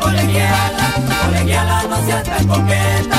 colegiala, colegiala, no seas tan coqueta.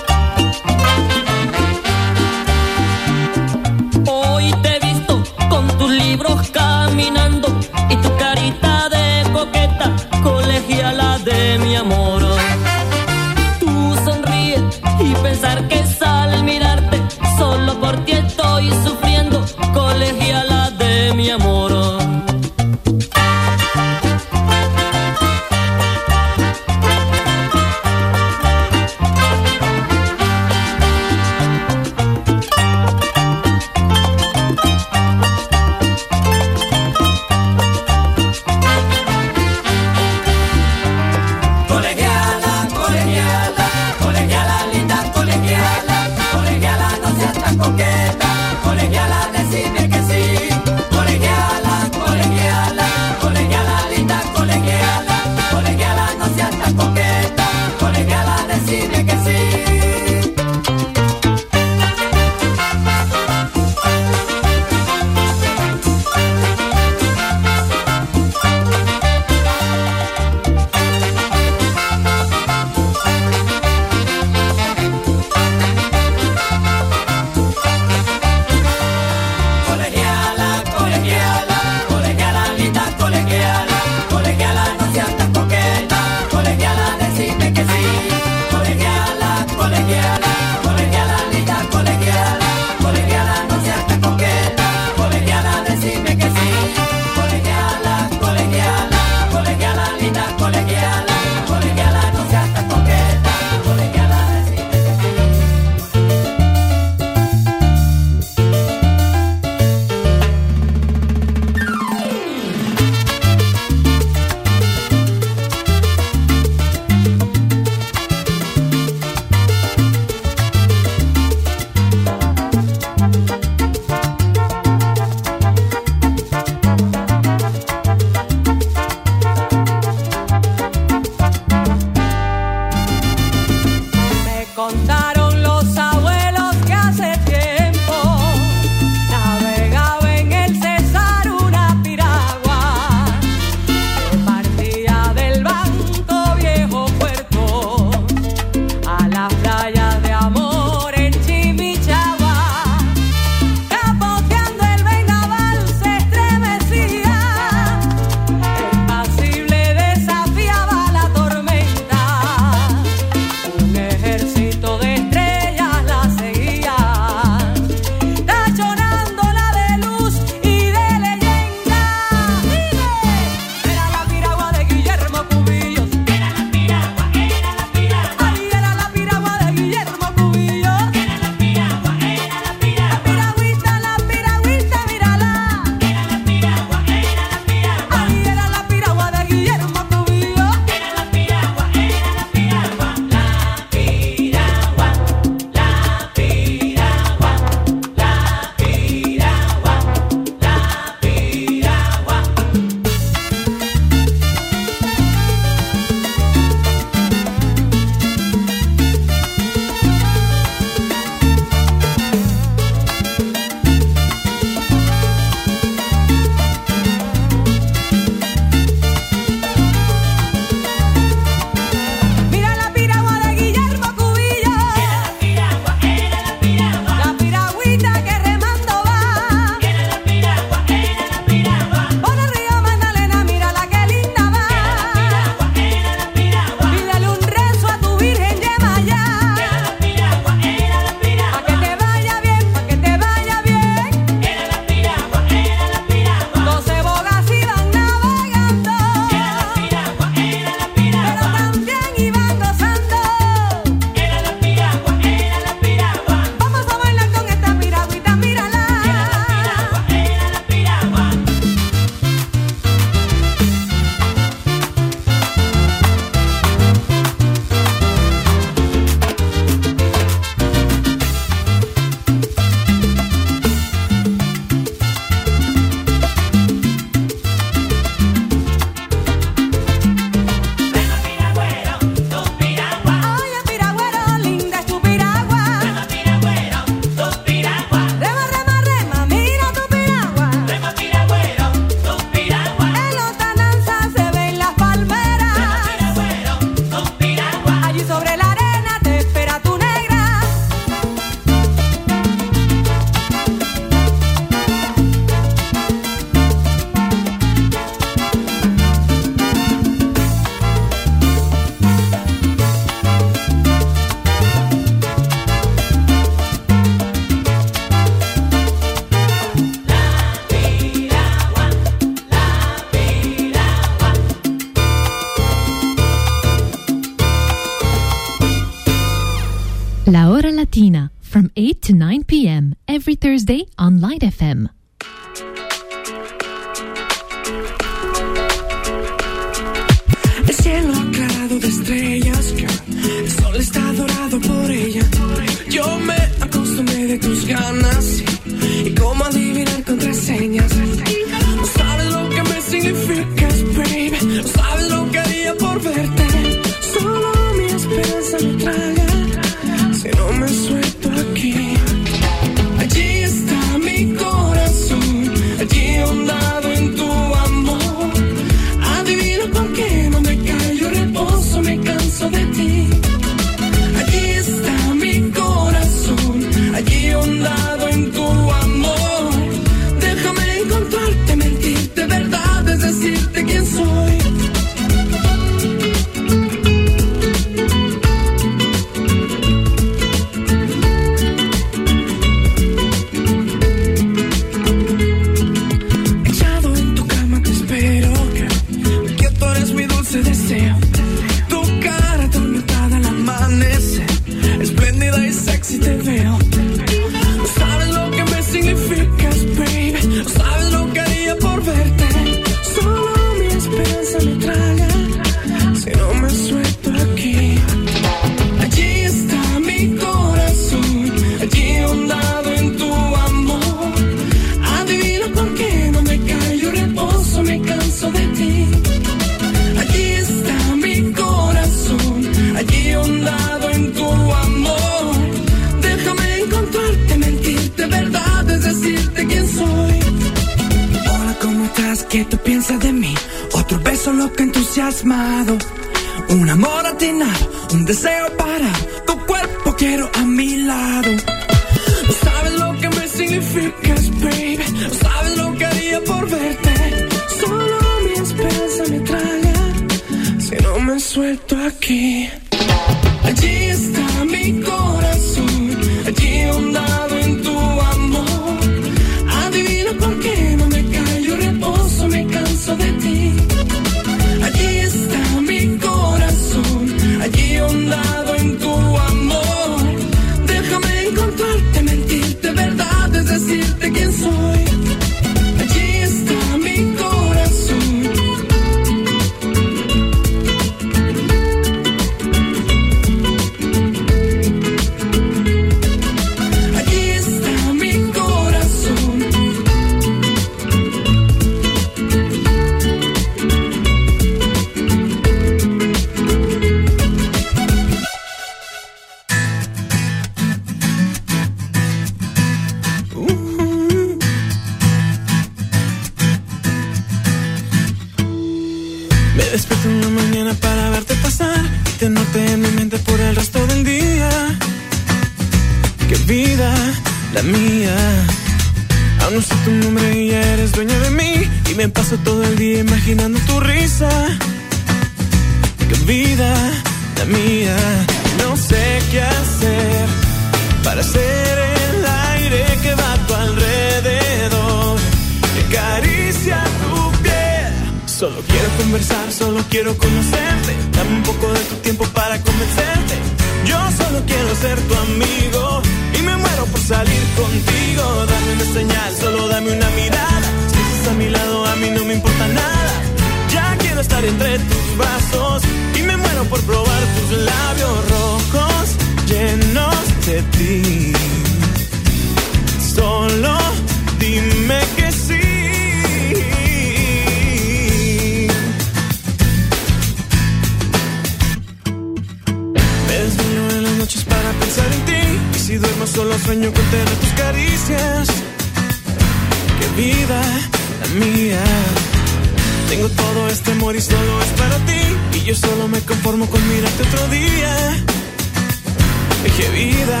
Qué vida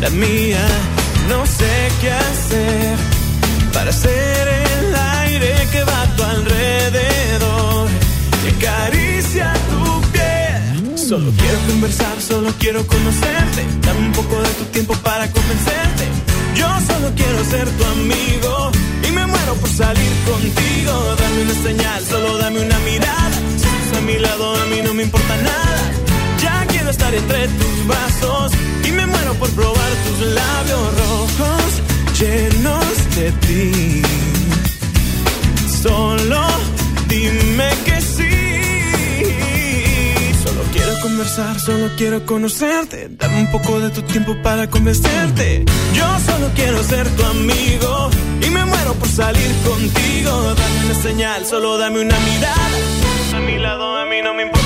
la mía, no sé qué hacer para ser el aire que va a tu alrededor y acaricia tu piel. Solo quiero conversar, solo quiero conocerte. Dame un poco de tu tiempo para convencerte. Yo solo quiero ser tu amigo y me muero por salir contigo. Dame una señal, solo dame una mirada. Si estás a mi lado, a mí no me importa nada estar entre tus brazos y me muero por probar tus labios rojos llenos de ti. Solo dime que sí. Solo quiero conversar, solo quiero conocerte. Dame un poco de tu tiempo para convencerte. Yo solo quiero ser tu amigo y me muero por salir contigo. Dame una señal, solo dame una mirada. A mi lado, a mí no me importa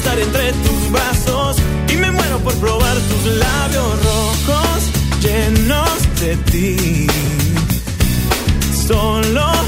estar entre tus brazos y me muero por probar tus labios rojos llenos de ti. Solo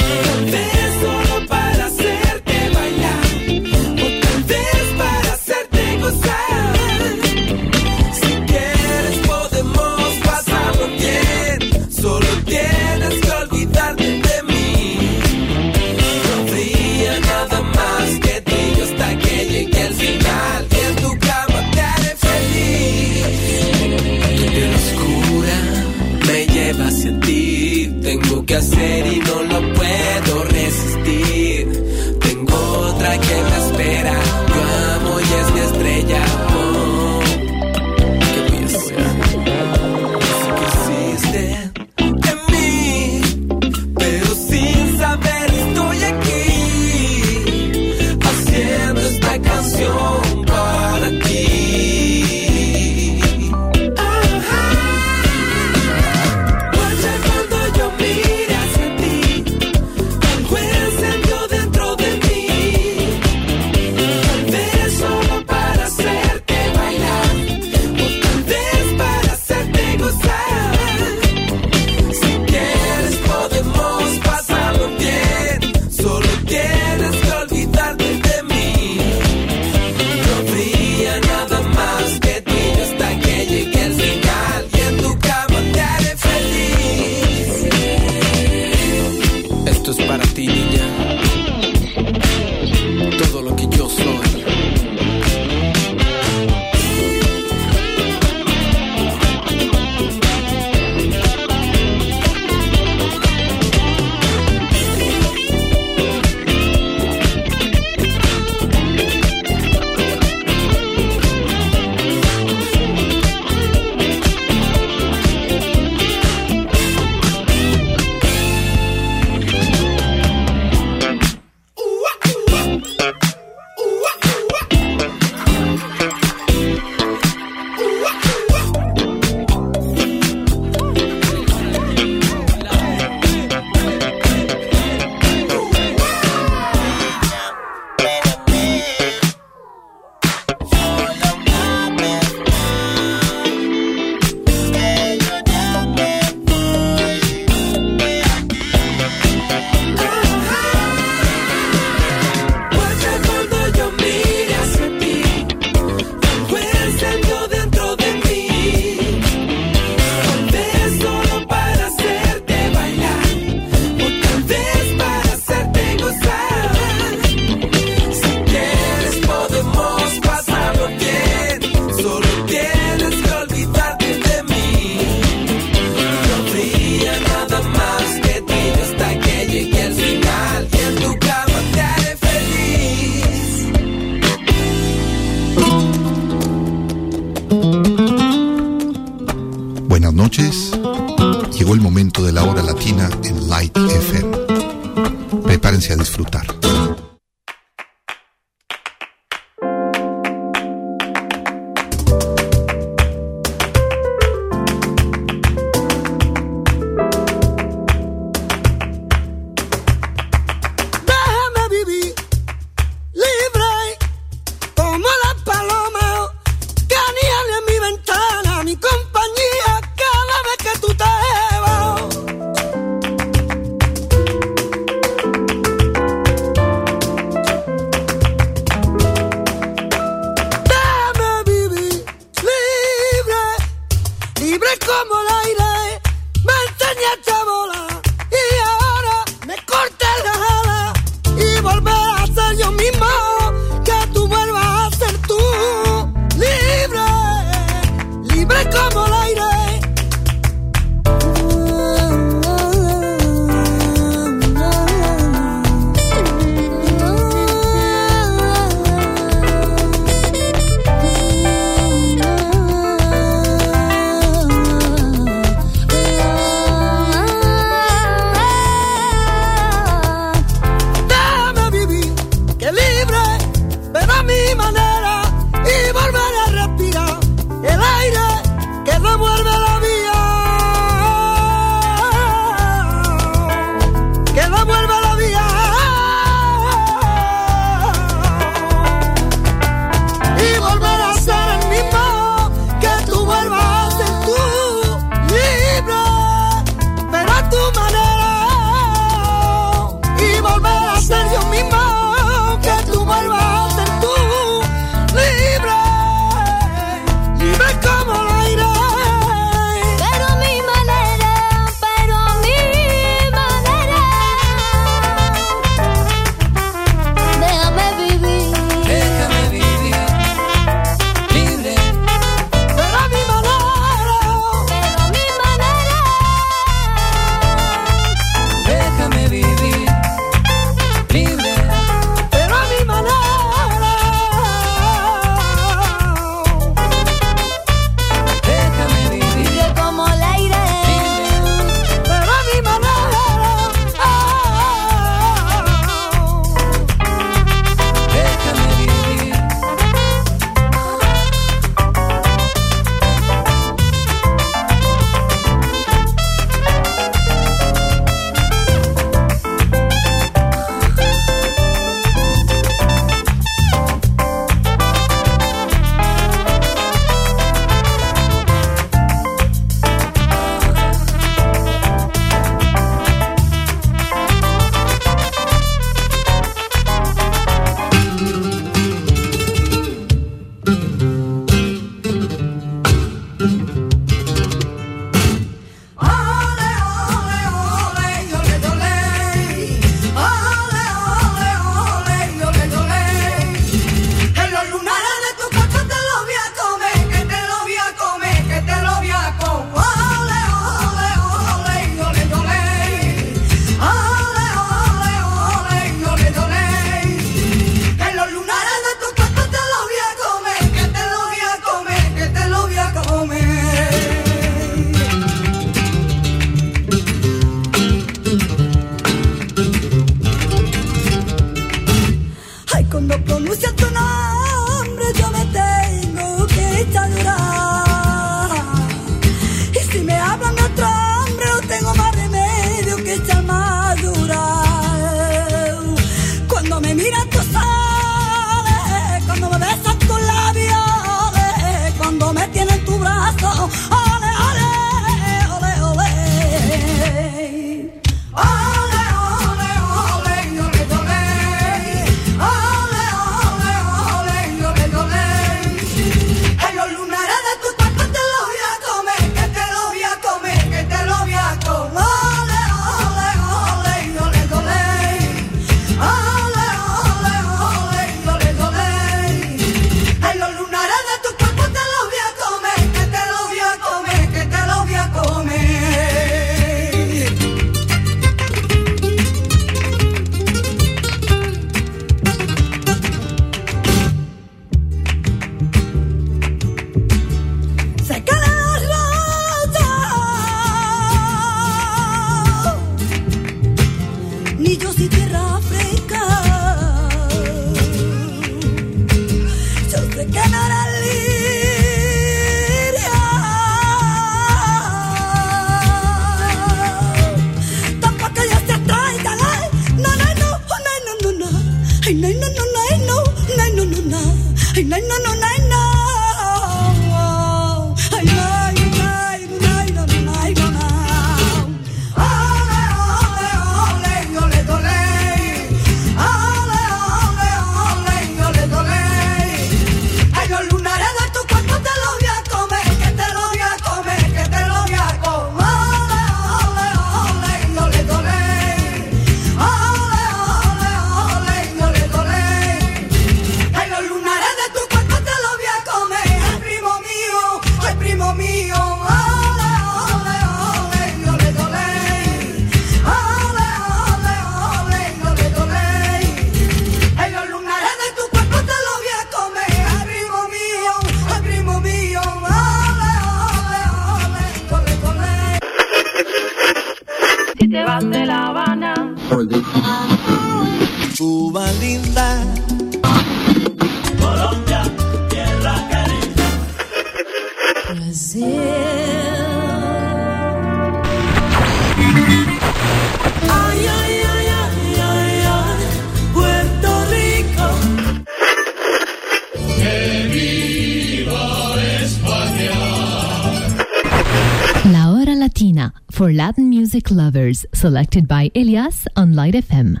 music lovers, selected by Elias on Light FM.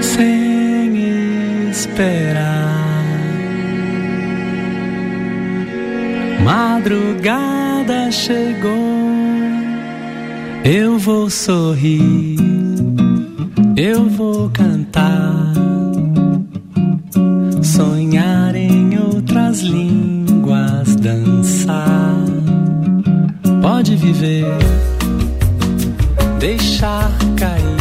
Sem esperar, madrugada chegou. Eu vou sorrir eu vou cantar, sonhar em outras línguas, dançar. Pode viver, deixar cair.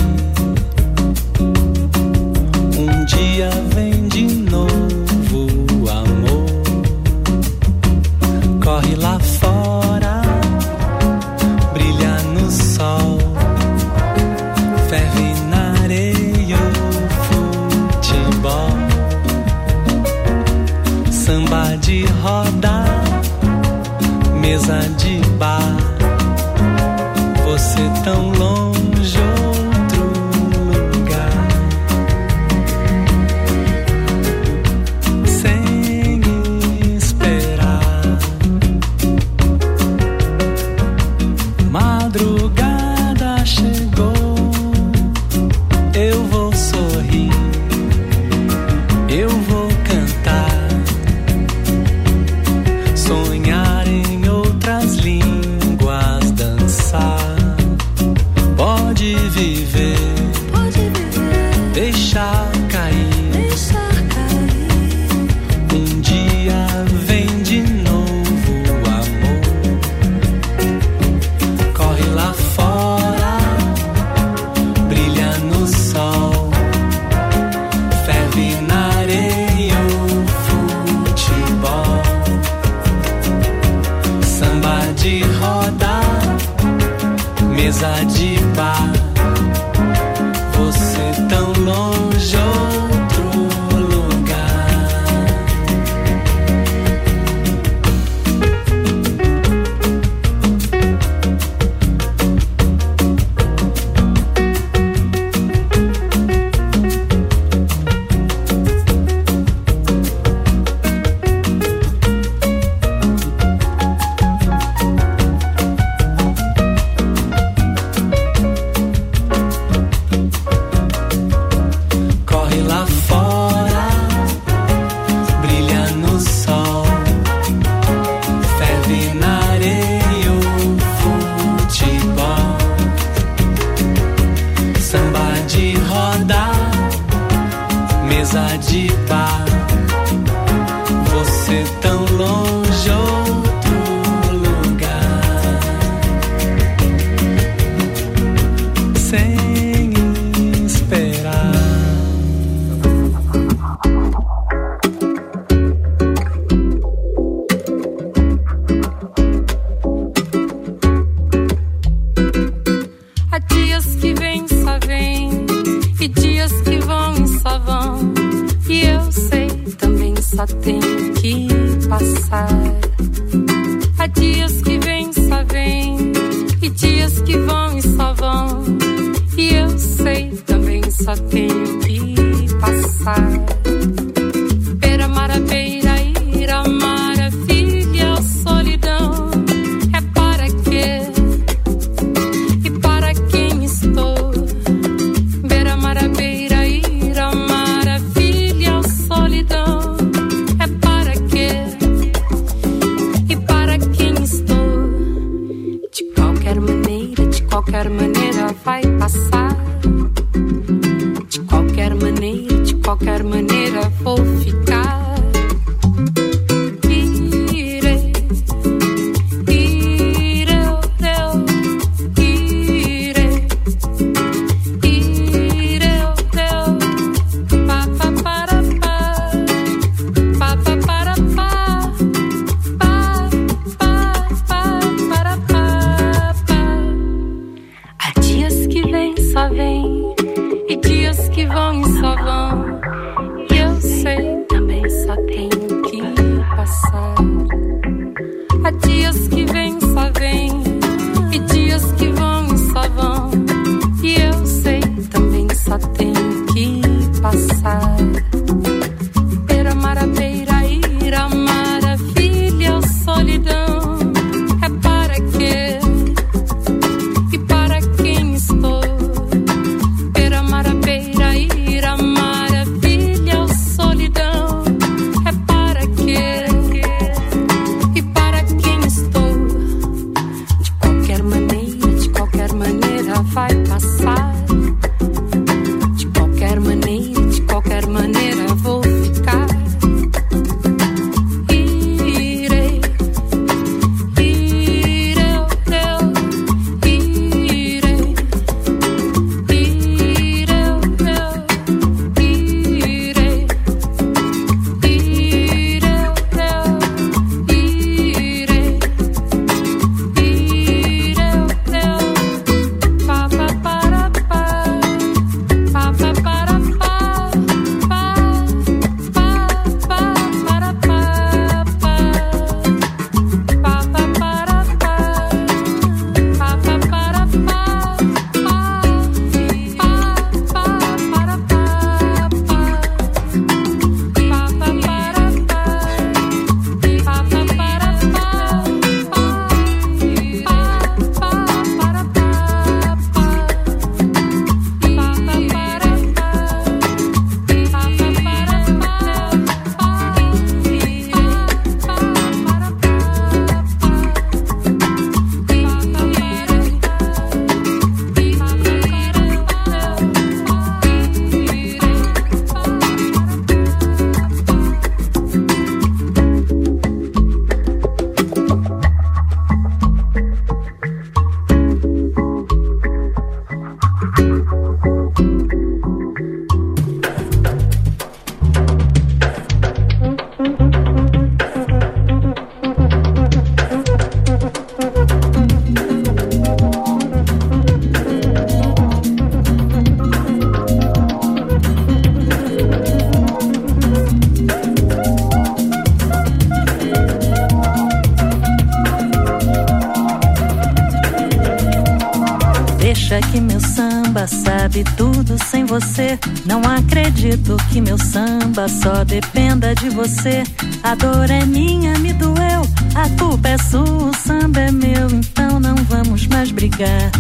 Que meu samba só dependa de você. A dor é minha, me doeu. A culpa é sua, o samba é meu. Então não vamos mais brigar.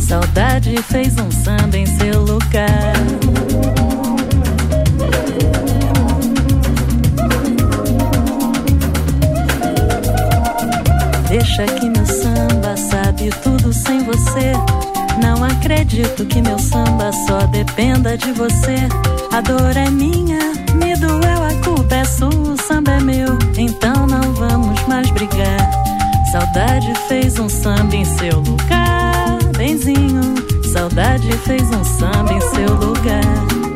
Saudade fez um samba em seu lugar. Deixa que meu samba sabe tudo sem você. Não acredito que meu samba só dependa de você. A dor é minha, me doeu, a culpa é sua, o samba é meu. Então não vamos mais brigar. Saudade fez um samba em seu lugar, benzinho. Saudade fez um samba em seu lugar.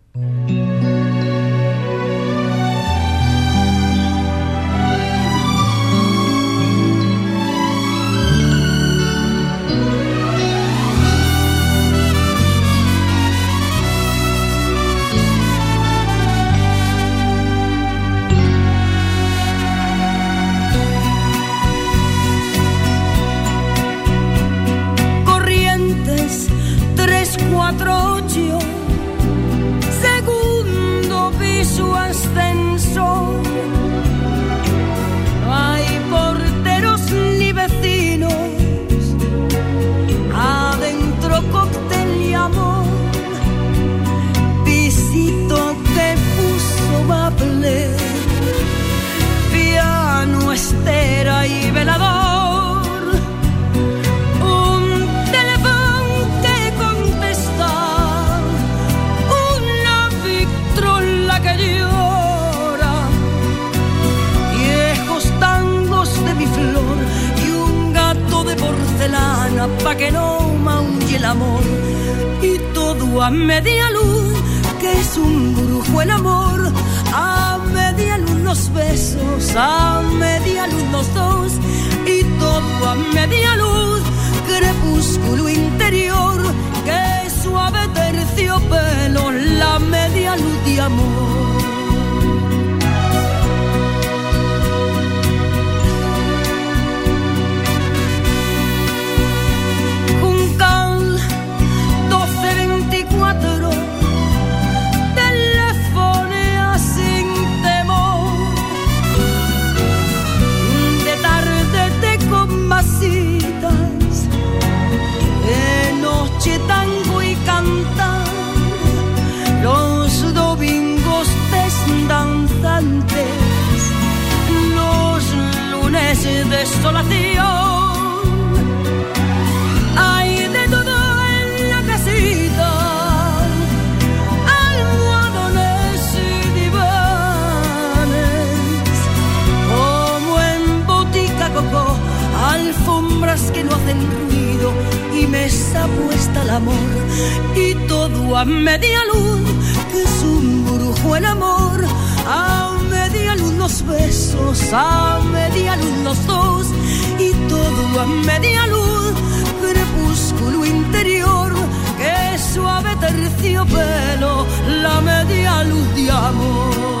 ruido y me está puesta el amor y todo a media luz que es un brujo el amor. A media luz los besos a media luz los dos y todo a media luz. Crepúsculo interior que suave terciopelo la media luz de amor.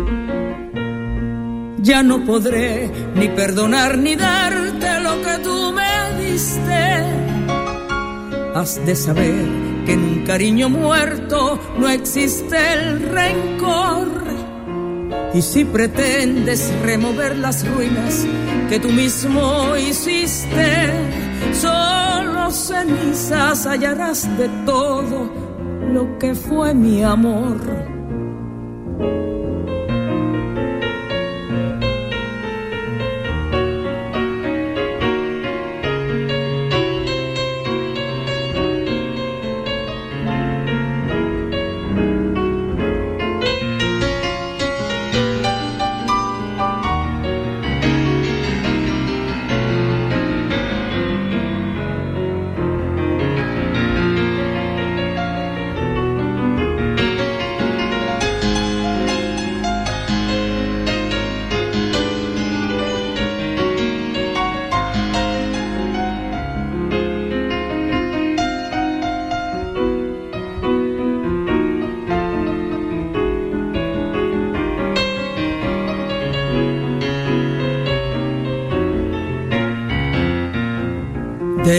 Ya no podré ni perdonar ni darte lo que tú me diste. Has de saber que en un cariño muerto no existe el rencor. Y si pretendes remover las ruinas que tú mismo hiciste, solo cenizas hallarás de todo lo que fue mi amor.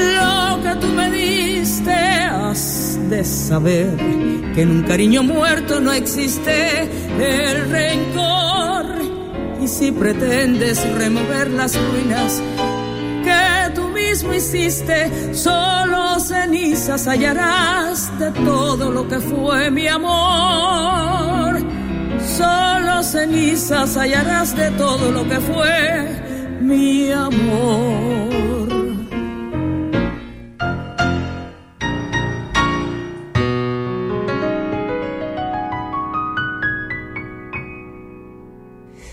lo que tú me diste. Has de saber que en un cariño muerto no existe el rencor. Y si pretendes remover las ruinas que tú mismo hiciste, solo cenizas hallarás de todo lo que fue mi amor. Solo cenizas hallarás de todo lo que fue mi amor.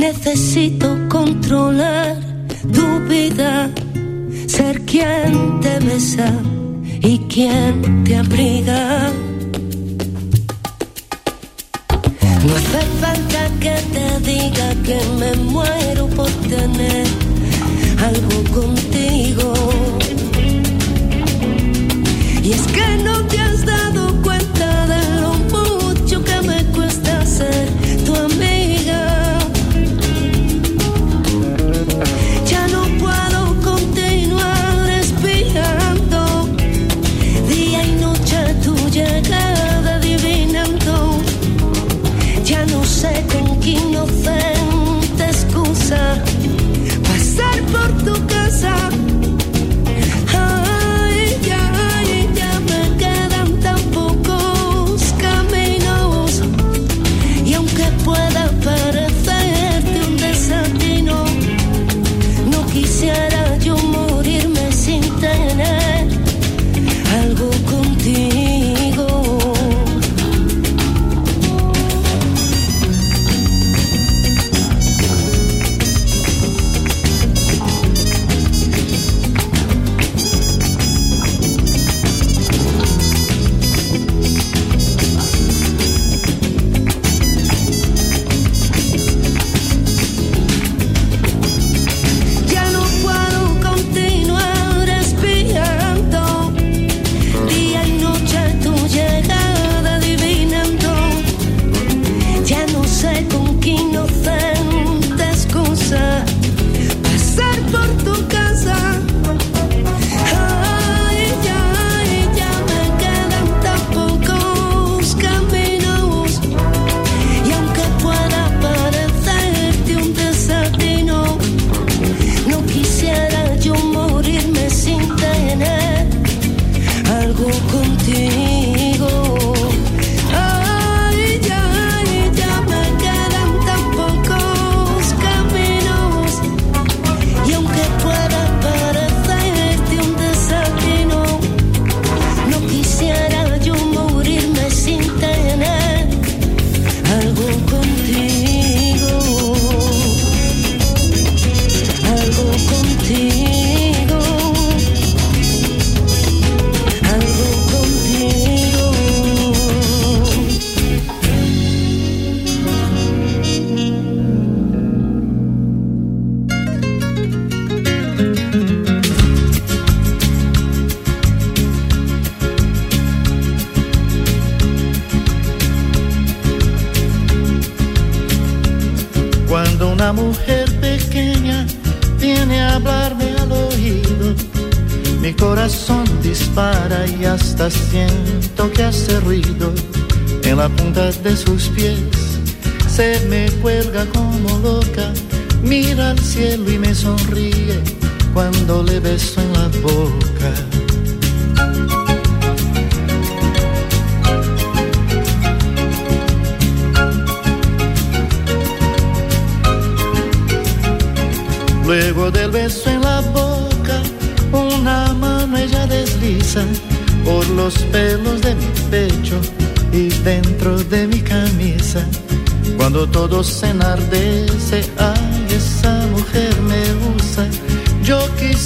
Necesito controlar tu vida, ser quien te besa y quien te abriga. No hace falta que te diga que me muero por tener algo contigo. Y es que no te has dado cuenta de lo mucho que me cuesta ser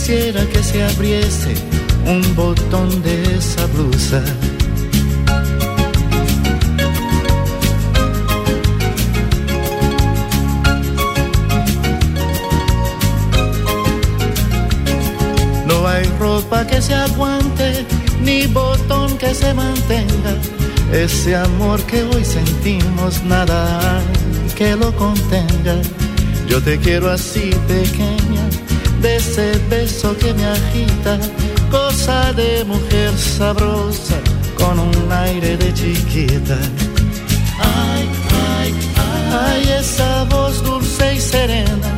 quisiera que se abriese un botón de esa blusa. ropa que se aguante, ni botón que se mantenga. Ese amor que hoy sentimos, nada que lo contenga. Yo te quiero así pequeña, de ese beso que me agita, cosa de mujer sabrosa, con un aire de chiquita. Ay, ay, ay, ay esa voz dulce y serena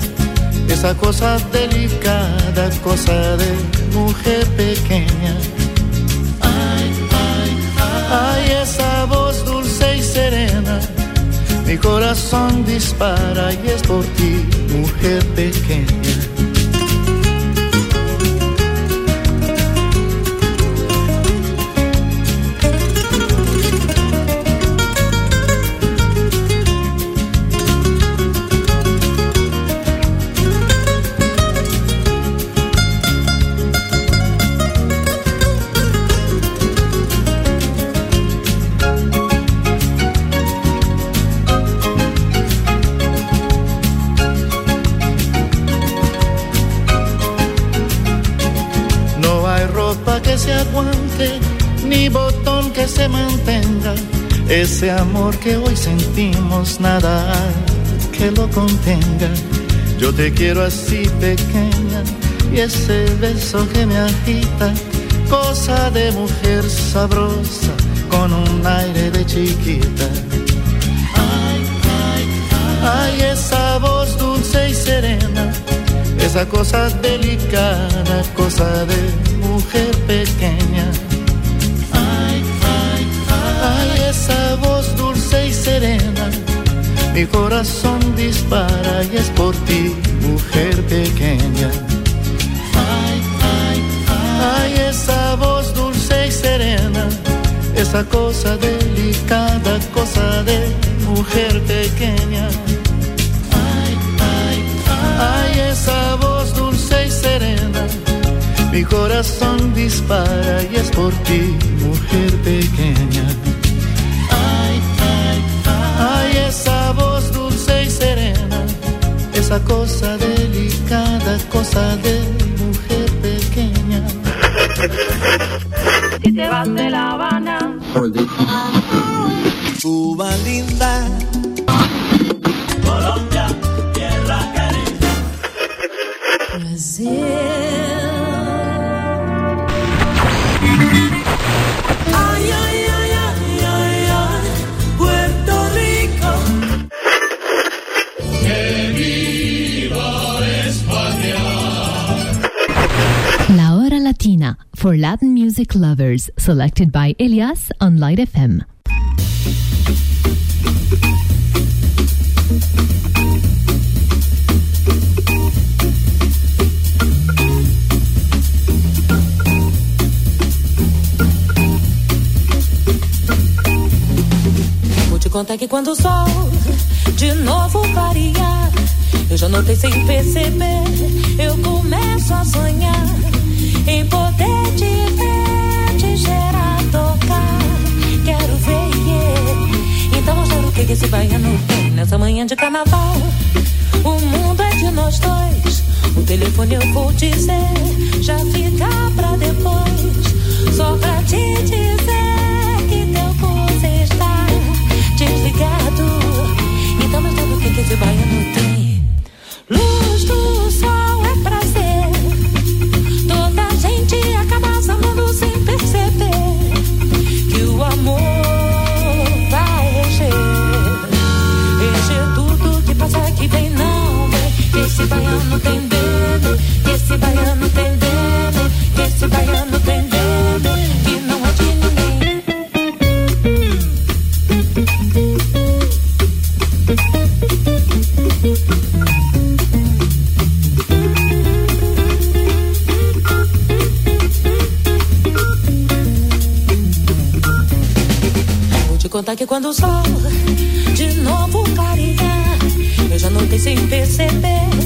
esa cosa delicada, cosa de mujer pequeña. Ay, ay, ay, esa voz dulce y serena. Mi corazón dispara y es por ti, mujer pequeña. Ese amor que hoy sentimos, nada que lo contenga. Yo te quiero así pequeña y ese beso que me agita, cosa de mujer sabrosa con un aire de chiquita. Ay, ay, ay, esa voz dulce y serena, esa cosa delicada, cosa de mujer pequeña mi corazón dispara y es por ti, mujer pequeña. Ay, ay, ay, esa voz dulce y serena, esa cosa delicada, cosa de mujer pequeña. Ay, ay, ay, esa voz dulce y serena, mi corazón dispara y es por ti, mujer pequeña. Esa cosa delicada, cosa de mujer pequeña. Si te vas de La Habana, Cuba linda. Colombia, tierra caliente. Brasil. For Latin music lovers, selected by Elias on Light FM. Vou te contar que quando o sol de novo clarear, eu já notei sem perceber, eu começo a sonhar em poder te ver, te gerar, tocar. Quero ver, yeah. Então mostra o que, esse baiano tem nessa manhã de carnaval. O mundo é de nós dois. O telefone eu vou dizer, já fica pra depois. Só pra te dizer que teu pulso está desligado. Então mostra o que, que esse baiano tem. Luz do sol baiano tem dedo, esse baiano tem dedo, esse baiano tem dedo, que não é de ninguém. Vou te contar que quando o sol de novo clarear, eu já não tenho sem perceber